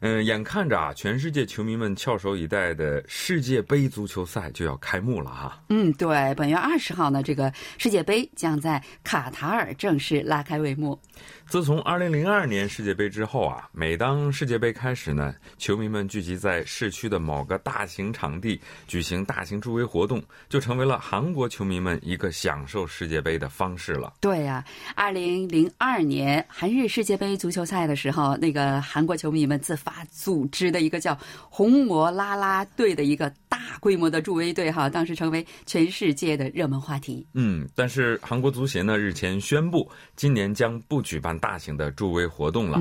嗯，眼看着啊，全世界球迷们翘首以待的世界杯足球赛就要开幕了哈。嗯，对，本月二十号呢，这个世界杯将在卡塔尔正式拉开帷幕。自从二零零二年世界杯之后啊，每当世界杯开始呢，球迷们聚集在市区的某个大型场地举行大型助威活动，就成为了韩国球迷们一个享受世界杯的方式了。对呀，二零零二年韩日世界杯足球赛的时候，那个韩国球迷们自发组织的一个叫“红魔啦啦队”的一个大规模的助威队，哈，当时成为全世界的热门话题。嗯，但是韩国足协呢日前宣布，今年将不举办。大型的助威活动了。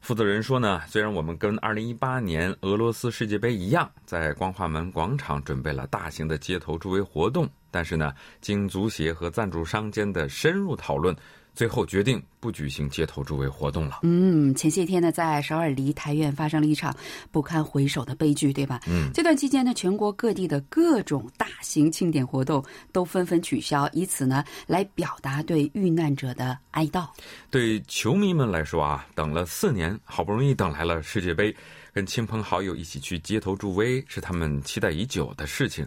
负责人说呢，虽然我们跟2018年俄罗斯世界杯一样，在光化门广场准备了大型的街头助威活动，但是呢，经足协和赞助商间的深入讨论。最后决定不举行街头助威活动了。嗯，前些天呢，在首尔梨泰院发生了一场不堪回首的悲剧，对吧？嗯，这段期间呢，全国各地的各种大型庆典活动都纷纷取消，以此呢来表达对遇难者的哀悼。对球迷们来说啊，等了四年，好不容易等来了世界杯，跟亲朋好友一起去街头助威，是他们期待已久的事情。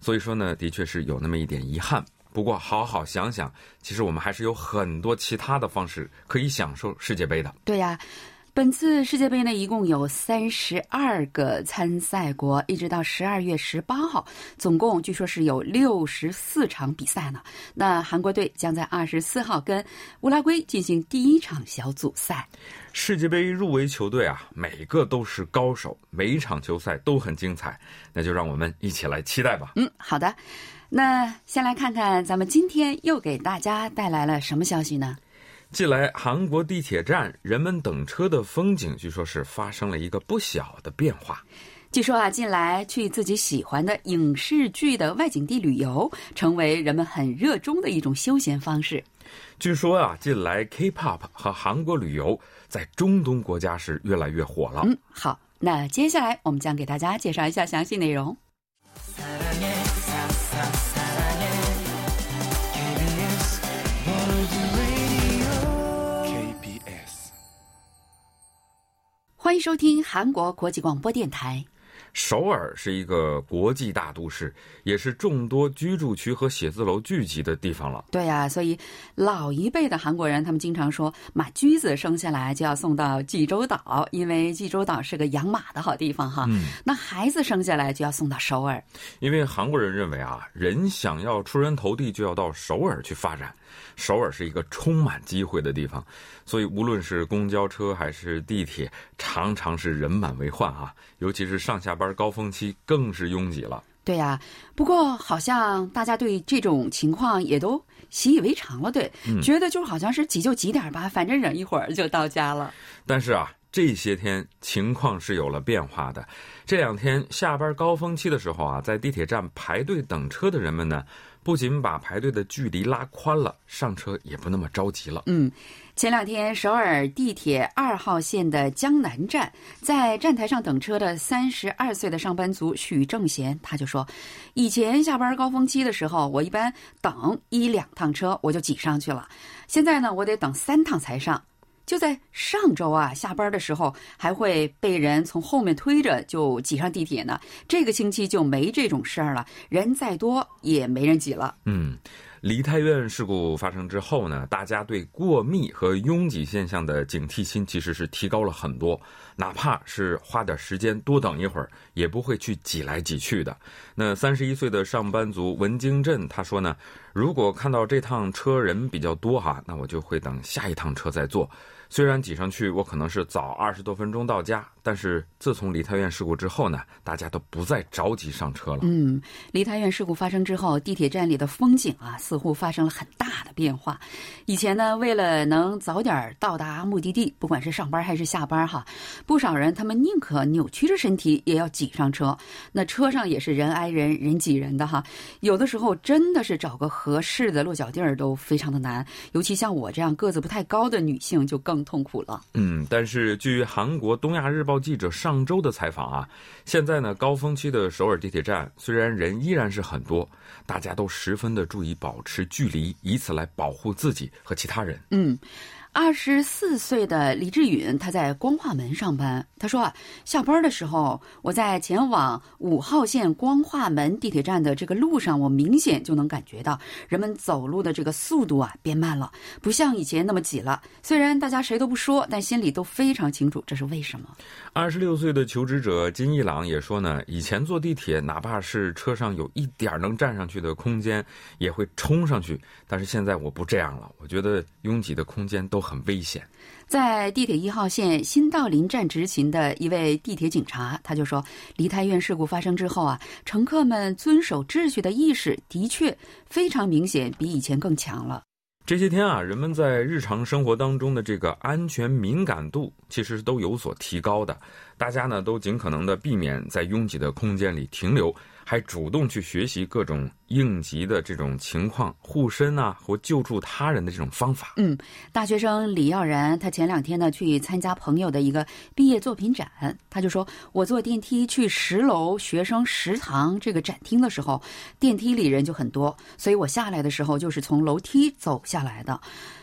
所以说呢，的确是有那么一点遗憾。不过，好好想想，其实我们还是有很多其他的方式可以享受世界杯的。对呀，本次世界杯呢，一共有三十二个参赛国，一直到十二月十八号，总共据说是有六十四场比赛呢。那韩国队将在二十四号跟乌拉圭进行第一场小组赛。世界杯入围球队啊，每个都是高手，每一场球赛都很精彩。那就让我们一起来期待吧。嗯，好的。那先来看看，咱们今天又给大家带来了什么消息呢？近来韩国地铁站人们等车的风景，据说是发生了一个不小的变化。据说啊，近来去自己喜欢的影视剧的外景地旅游，成为人们很热衷的一种休闲方式。据说啊，近来 K-pop 和韩国旅游在中东国家是越来越火了。嗯，好，那接下来我们将给大家介绍一下详细内容。欢迎收听韩国国际广播电台。首尔是一个国际大都市，也是众多居住区和写字楼聚集的地方了。对呀，所以老一辈的韩国人，他们经常说，马驹子生下来就要送到济州岛，因为济州岛是个养马的好地方哈。嗯，那孩子生下来就要送到首尔，因为韩国人认为啊，人想要出人头地，就要到首尔去发展。首尔是一个充满机会的地方，所以无论是公交车还是地铁，常常是人满为患啊。尤其是上下班高峰期，更是拥挤了。对呀，不过好像大家对这种情况也都习以为常了，对，觉得就好像是挤就挤点吧，反正忍一会儿就到家了。但是啊，这些天情况是有了变化的。这两天下班高峰期的时候啊，在地铁站排队等车的人们呢。不仅把排队的距离拉宽了，上车也不那么着急了。嗯，前两天首尔地铁二号线的江南站，在站台上等车的三十二岁的上班族许正贤，他就说，以前下班高峰期的时候，我一般等一两趟车我就挤上去了，现在呢，我得等三趟才上。就在上周啊，下班的时候还会被人从后面推着就挤上地铁呢。这个星期就没这种事儿了，人再多也没人挤了。嗯，梨泰院事故发生之后呢，大家对过密和拥挤现象的警惕心其实是提高了很多，哪怕是花点时间多等一会儿，也不会去挤来挤去的。那三十一岁的上班族文京镇他说呢，如果看到这趟车人比较多哈，那我就会等下一趟车再坐。虽然挤上去我可能是早二十多分钟到家，但是自从梨泰院事故之后呢，大家都不再着急上车了。嗯，梨泰院事故发生之后，地铁站里的风景啊，似乎发生了很大的变化。以前呢，为了能早点到达目的地，不管是上班还是下班哈，不少人他们宁可扭曲着身体也要挤上车。那车上也是人挨人人挤人的哈，有的时候真的是找个合适的落脚地儿都非常的难，尤其像我这样个子不太高的女性就更。痛苦了。嗯，但是据韩国东亚日报记者上周的采访啊，现在呢高峰期的首尔地铁站虽然人依然是很多，大家都十分的注意保持距离，以此来保护自己和其他人。嗯。二十四岁的李志允，他在光化门上班。他说啊，下班的时候，我在前往五号线光化门地铁站的这个路上，我明显就能感觉到人们走路的这个速度啊变慢了，不像以前那么挤了。虽然大家谁都不说，但心里都非常清楚这是为什么。二十六岁的求职者金一朗也说呢，以前坐地铁，哪怕是车上有一点能站上去的空间，也会冲上去。但是现在我不这样了，我觉得拥挤的空间都。很危险，在地铁一号线新道林站执勤的一位地铁警察，他就说，梨泰院事故发生之后啊，乘客们遵守秩序的意识的确非常明显，比以前更强了。这些天啊，人们在日常生活当中的这个安全敏感度其实都有所提高的，大家呢都尽可能的避免在拥挤的空间里停留。还主动去学习各种应急的这种情况，护身啊或救助他人的这种方法。嗯，大学生李耀然，他前两天呢去参加朋友的一个毕业作品展，他就说：“我坐电梯去十楼学生食堂这个展厅的时候，电梯里人就很多，所以我下来的时候就是从楼梯走下来的。”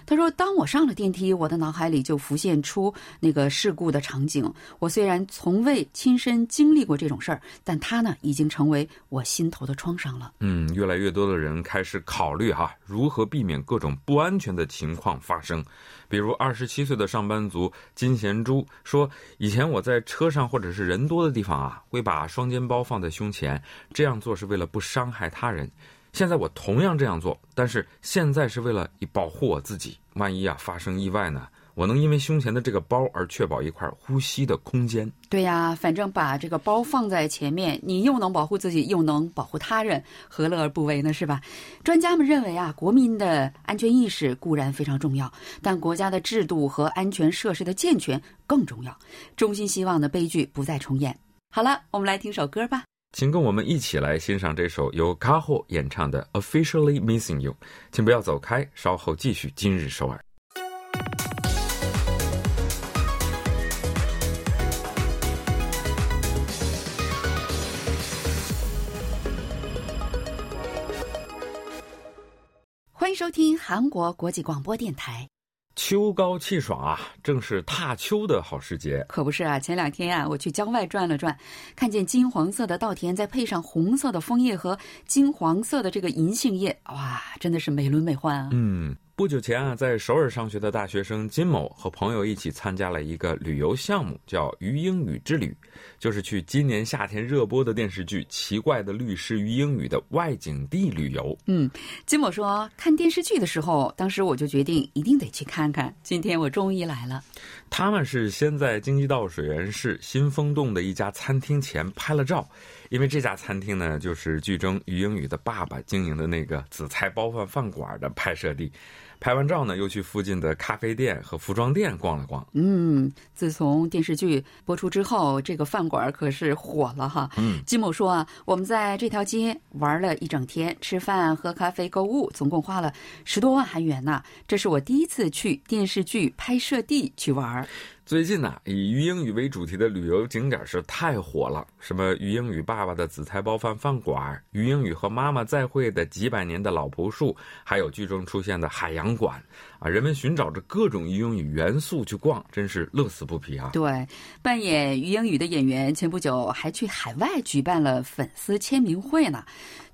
他说：“当我上了电梯，我的脑海里就浮现出那个事故的场景。我虽然从未亲身经历过这种事儿，但它呢，已经成为我心头的创伤了。”嗯，越来越多的人开始考虑哈，如何避免各种不安全的情况发生。比如，二十七岁的上班族金贤珠说：“以前我在车上或者是人多的地方啊，会把双肩包放在胸前，这样做是为了不伤害他人。”现在我同样这样做，但是现在是为了保护我自己。万一啊发生意外呢？我能因为胸前的这个包而确保一块呼吸的空间。对呀，反正把这个包放在前面，你又能保护自己，又能保护他人，何乐而不为呢？是吧？专家们认为啊，国民的安全意识固然非常重要，但国家的制度和安全设施的健全更重要。衷心希望的悲剧不再重演。好了，我们来听首歌吧。请跟我们一起来欣赏这首由卡霍演唱的《Officially Missing You》。请不要走开，稍后继续今日首尔。欢迎收听韩国国际广播电台。秋高气爽啊，正是踏秋的好时节。可不是啊，前两天呀，我去郊外转了转，看见金黄色的稻田，再配上红色的枫叶和金黄色的这个银杏叶，哇，真的是美轮美奂啊。嗯。不久前啊，在首尔上学的大学生金某和朋友一起参加了一个旅游项目，叫“鱼英语之旅”，就是去今年夏天热播的电视剧《奇怪的律师于英语》的外景地旅游。嗯，金某说，看电视剧的时候，当时我就决定一定得去看看。今天我终于来了。他们是先在京畿道水源市新风洞的一家餐厅前拍了照。因为这家餐厅呢，就是剧中于英语的爸爸经营的那个紫菜包饭饭馆的拍摄地。拍完照呢，又去附近的咖啡店和服装店逛了逛。嗯，自从电视剧播出之后，这个饭馆可是火了哈。嗯，金某说啊，我们在这条街玩了一整天，吃饭、喝咖啡、购物，总共花了十多万韩元呢。这是我第一次去电视剧拍摄地去玩。最近呢，以于英语为主题的旅游景点是太火了，什么于英语爸爸的紫菜包饭饭馆，于英语和妈妈再会的几百年的老朴树，还有剧中出现的海洋馆啊，人们寻找着各种英语元素去逛，真是乐此不疲啊！对，扮演于英语的演员前不久还去海外举办了粉丝签名会呢。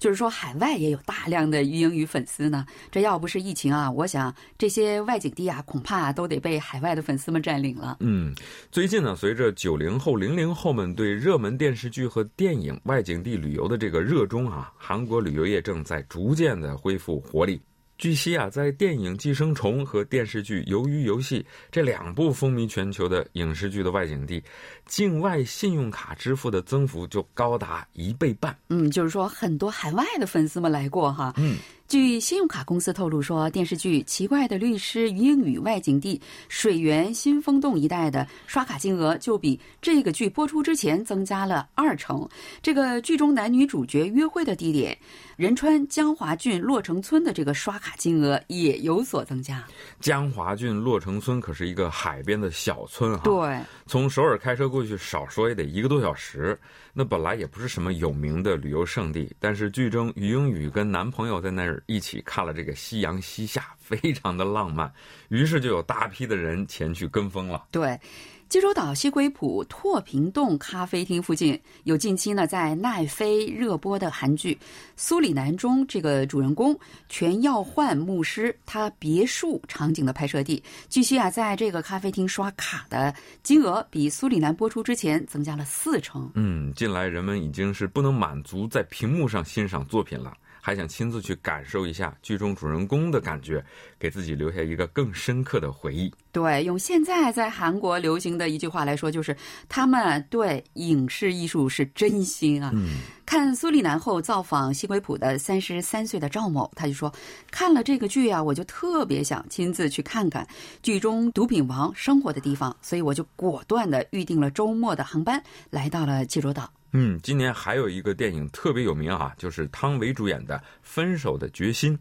就是说，海外也有大量的英语粉丝呢。这要不是疫情啊，我想这些外景地啊，恐怕都得被海外的粉丝们占领了。嗯，最近呢，随着九零后、零零后们对热门电视剧和电影外景地旅游的这个热衷啊，韩国旅游业正在逐渐的恢复活力。据悉啊，在电影《寄生虫》和电视剧《鱿鱼游戏》这两部风靡全球的影视剧的外景地，境外信用卡支付的增幅就高达一倍半。嗯，就是说很多海外的粉丝们来过哈。嗯。据信用卡公司透露说，电视剧《奇怪的律师》英语外景地水源新风洞一带的刷卡金额就比这个剧播出之前增加了二成。这个剧中男女主角约会的地点仁川江华郡洛城村的这个刷卡金额也有所增加。江华郡洛城村可是一个海边的小村哈，对，从首尔开车过去少说也得一个多小时。那本来也不是什么有名的旅游胜地，但是剧中于英语跟男朋友在那儿一起看了这个夕阳西下，非常的浪漫，于是就有大批的人前去跟风了。对。济州岛西归浦拓平洞咖啡厅附近有近期呢在奈飞热播的韩剧《苏里南》中这个主人公全耀焕牧师他别墅场景的拍摄地。据悉啊，在这个咖啡厅刷卡的金额比《苏里南》播出之前增加了四成。嗯，近来人们已经是不能满足在屏幕上欣赏作品了。还想亲自去感受一下剧中主人公的感觉，给自己留下一个更深刻的回忆。对，用现在在韩国流行的一句话来说，就是他们对影视艺术是真心啊。嗯，看苏里南后造访西归浦的三十三岁的赵某，他就说，看了这个剧啊，我就特别想亲自去看看剧中毒品王生活的地方，所以我就果断的预定了周末的航班，来到了济州岛。嗯，今年还有一个电影特别有名啊，就是汤唯主演的《分手的决心》。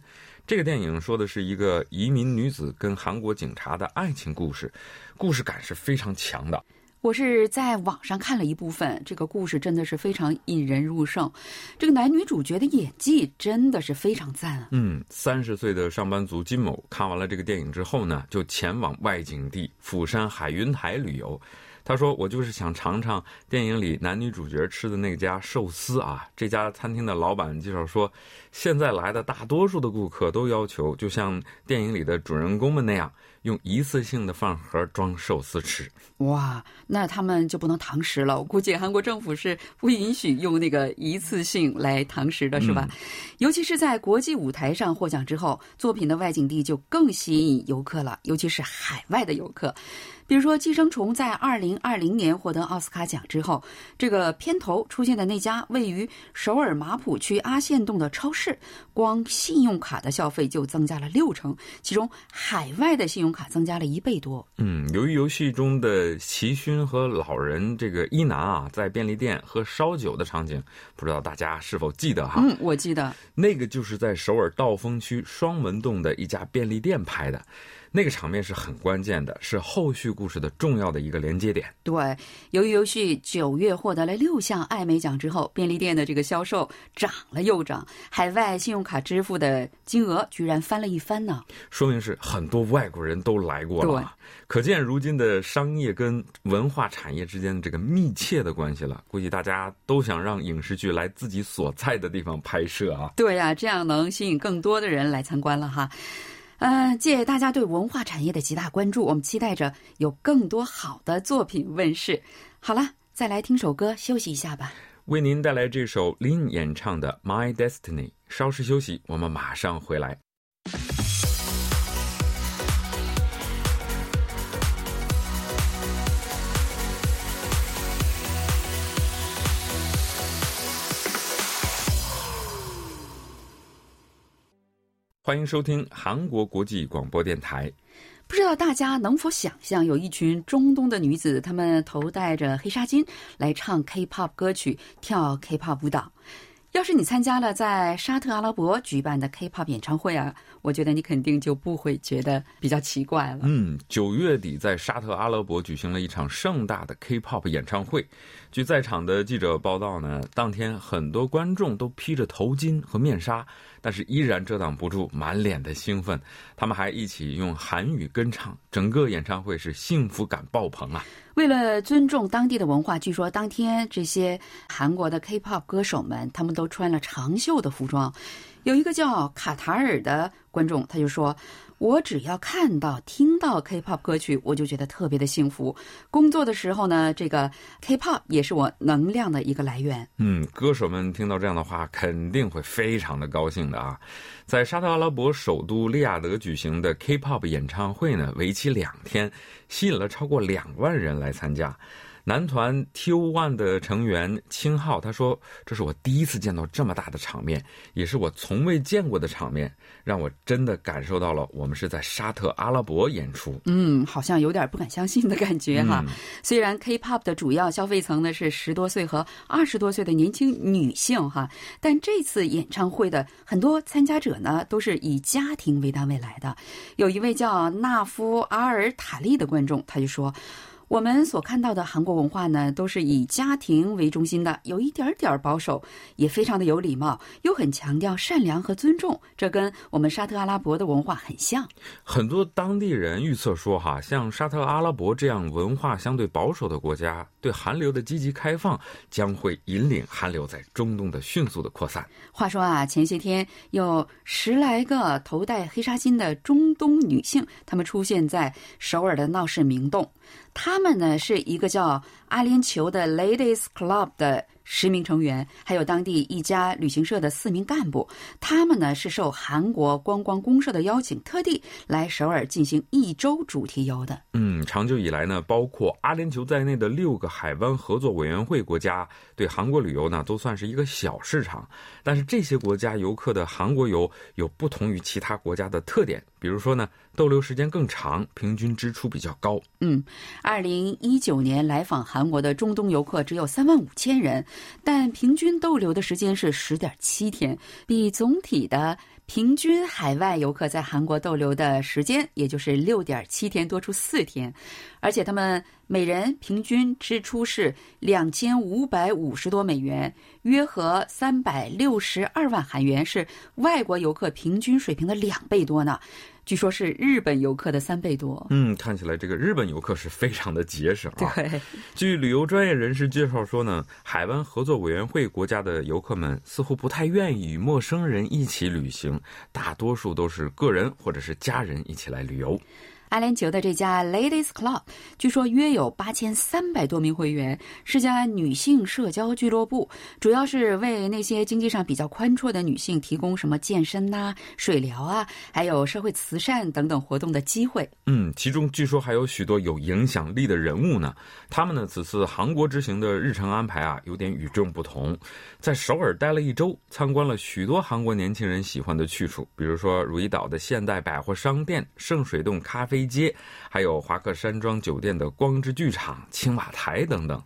这个电影说的是一个移民女子跟韩国警察的爱情故事，故事感是非常强的。我是在网上看了一部分，这个故事真的是非常引人入胜。这个男女主角的演技真的是非常赞啊。嗯，三十岁的上班族金某看完了这个电影之后呢，就前往外景地釜山海云台旅游。他说：“我就是想尝尝电影里男女主角吃的那家寿司啊！这家餐厅的老板介绍说，现在来的大多数的顾客都要求，就像电影里的主人公们那样，用一次性的饭盒装寿司吃。哇，那他们就不能堂食了？我估计韩国政府是不允许用那个一次性来堂食的，是吧？尤其是在国际舞台上获奖之后，作品的外景地就更吸引游客了，尤其是海外的游客。”比如说，《寄生虫》在二零二零年获得奥斯卡奖之后，这个片头出现的那家位于首尔马浦区阿线洞的超市，光信用卡的消费就增加了六成，其中海外的信用卡增加了一倍多。嗯，由于游戏中的齐勋和老人这个一男啊，在便利店喝烧酒的场景，不知道大家是否记得哈？嗯，我记得，那个就是在首尔道峰区双门洞的一家便利店拍的。那个场面是很关键的，是后续故事的重要的一个连接点。对，由于游戏九月获得了六项艾美奖之后，便利店的这个销售涨了又涨，海外信用卡支付的金额居然翻了一番呢。说明是很多外国人都来过了，可见如今的商业跟文化产业之间的这个密切的关系了。估计大家都想让影视剧来自己所在的地方拍摄啊。对呀，这样能吸引更多的人来参观了哈。嗯，借大家对文化产业的极大关注，我们期待着有更多好的作品问世。好了，再来听首歌休息一下吧。为您带来这首 Lin 演唱的《My Destiny》。稍事休息，我们马上回来。欢迎收听韩国国际广播电台。不知道大家能否想象，有一群中东的女子，她们头戴着黑纱巾来唱 K-pop 歌曲、跳 K-pop 舞蹈。要是你参加了在沙特阿拉伯举办的 K-pop 演唱会啊，我觉得你肯定就不会觉得比较奇怪了。嗯，九月底在沙特阿拉伯举行了一场盛大的 K-pop 演唱会。据在场的记者报道呢，当天很多观众都披着头巾和面纱，但是依然遮挡不住满脸的兴奋。他们还一起用韩语跟唱，整个演唱会是幸福感爆棚啊！为了尊重当地的文化，据说当天这些韩国的 K-pop 歌手们，他们都穿了长袖的服装。有一个叫卡塔尔的观众，他就说。我只要看到、听到 K-pop 歌曲，我就觉得特别的幸福。工作的时候呢，这个 K-pop 也是我能量的一个来源。嗯，歌手们听到这样的话，肯定会非常的高兴的啊！在沙特阿拉伯首都利雅得举行的 K-pop 演唱会呢，为期两天，吸引了超过两万人来参加。男团 T.O.ONE 的成员青浩他说：“这是我第一次见到这么大的场面，也是我从未见过的场面，让我真的感受到了我们是在沙特阿拉伯演出。”嗯，好像有点不敢相信的感觉哈。虽然 K-pop 的主要消费层呢是十多岁和二十多岁的年轻女性哈，但这次演唱会的很多参加者呢都是以家庭为单位来的。有一位叫纳夫阿尔塔利的观众，他就说。我们所看到的韩国文化呢，都是以家庭为中心的，有一点点保守，也非常的有礼貌，又很强调善良和尊重。这跟我们沙特阿拉伯的文化很像。很多当地人预测说，哈，像沙特阿拉伯这样文化相对保守的国家，对韩流的积极开放，将会引领韩流在中东的迅速的扩散。话说啊，前些天有十来个头戴黑纱巾的中东女性，她们出现在首尔的闹市明洞。他们呢是一个叫阿联酋的 Ladies Club 的。十名成员，还有当地一家旅行社的四名干部，他们呢是受韩国观光公社的邀请，特地来首尔进行一周主题游的。嗯，长久以来呢，包括阿联酋在内的六个海湾合作委员会国家对韩国旅游呢都算是一个小市场，但是这些国家游客的韩国游有不同于其他国家的特点，比如说呢，逗留时间更长，平均支出比较高。嗯，二零一九年来访韩国的中东游客只有三万五千人。但平均逗留的时间是十点七天，比总体的平均海外游客在韩国逗留的时间，也就是六点七天多出四天，而且他们每人平均支出是两千五百五十多美元，约合三百六十二万韩元，是外国游客平均水平的两倍多呢。据说，是日本游客的三倍多。嗯，看起来这个日本游客是非常的节省啊。对，据旅游专业人士介绍说呢，海湾合作委员会国家的游客们似乎不太愿意与陌生人一起旅行，大多数都是个人或者是家人一起来旅游。阿联酋的这家 Ladies Club，据说约有八千三百多名会员，是家女性社交俱乐部，主要是为那些经济上比较宽绰的女性提供什么健身呐、水疗啊，还有社会慈善等等活动的机会。嗯，其中据说还有许多有影响力的人物呢。他们呢，此次韩国之行的日程安排啊，有点与众不同，在首尔待了一周，参观了许多韩国年轻人喜欢的去处，比如说如意岛的现代百货商店、圣水洞咖啡。街，还有华克山庄酒店的光之剧场、青瓦台等等。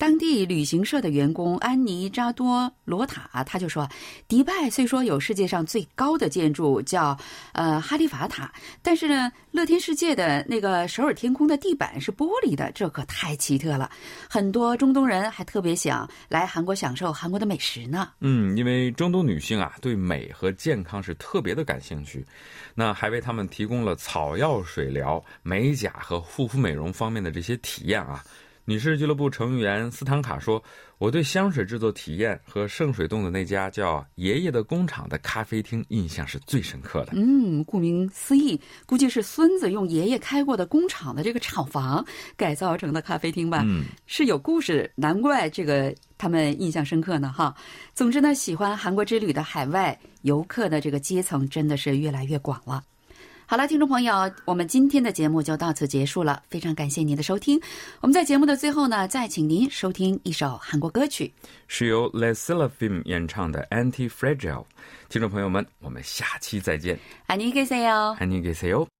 当地旅行社的员工安妮扎多罗塔，他就说，迪拜虽说有世界上最高的建筑叫呃哈利法塔，但是呢，乐天世界的那个首尔天空的地板是玻璃的，这可太奇特了。很多中东人还特别想来韩国享受韩国的美食呢。嗯，因为中东女性啊，对美和健康是特别的感兴趣，那还为他们提供了草药水疗、美甲和护肤美容方面的这些体验啊。女士俱乐部成员斯坦卡说：“我对香水制作体验和圣水洞的那家叫‘爷爷的工厂’的咖啡厅印象是最深刻的。嗯，顾名思义，估计是孙子用爷爷开过的工厂的这个厂房改造成的咖啡厅吧？嗯，是有故事，难怪这个他们印象深刻呢。哈，总之呢，喜欢韩国之旅的海外游客的这个阶层真的是越来越广了。”好了，听众朋友，我们今天的节目就到此结束了。非常感谢您的收听。我们在节目的最后呢，再请您收听一首韩国歌曲，是由 Les Seraphim 演唱的《Anti Fragile》。听众朋友们，我们下期再见。안녕히계세 요。 안녕히계세 요。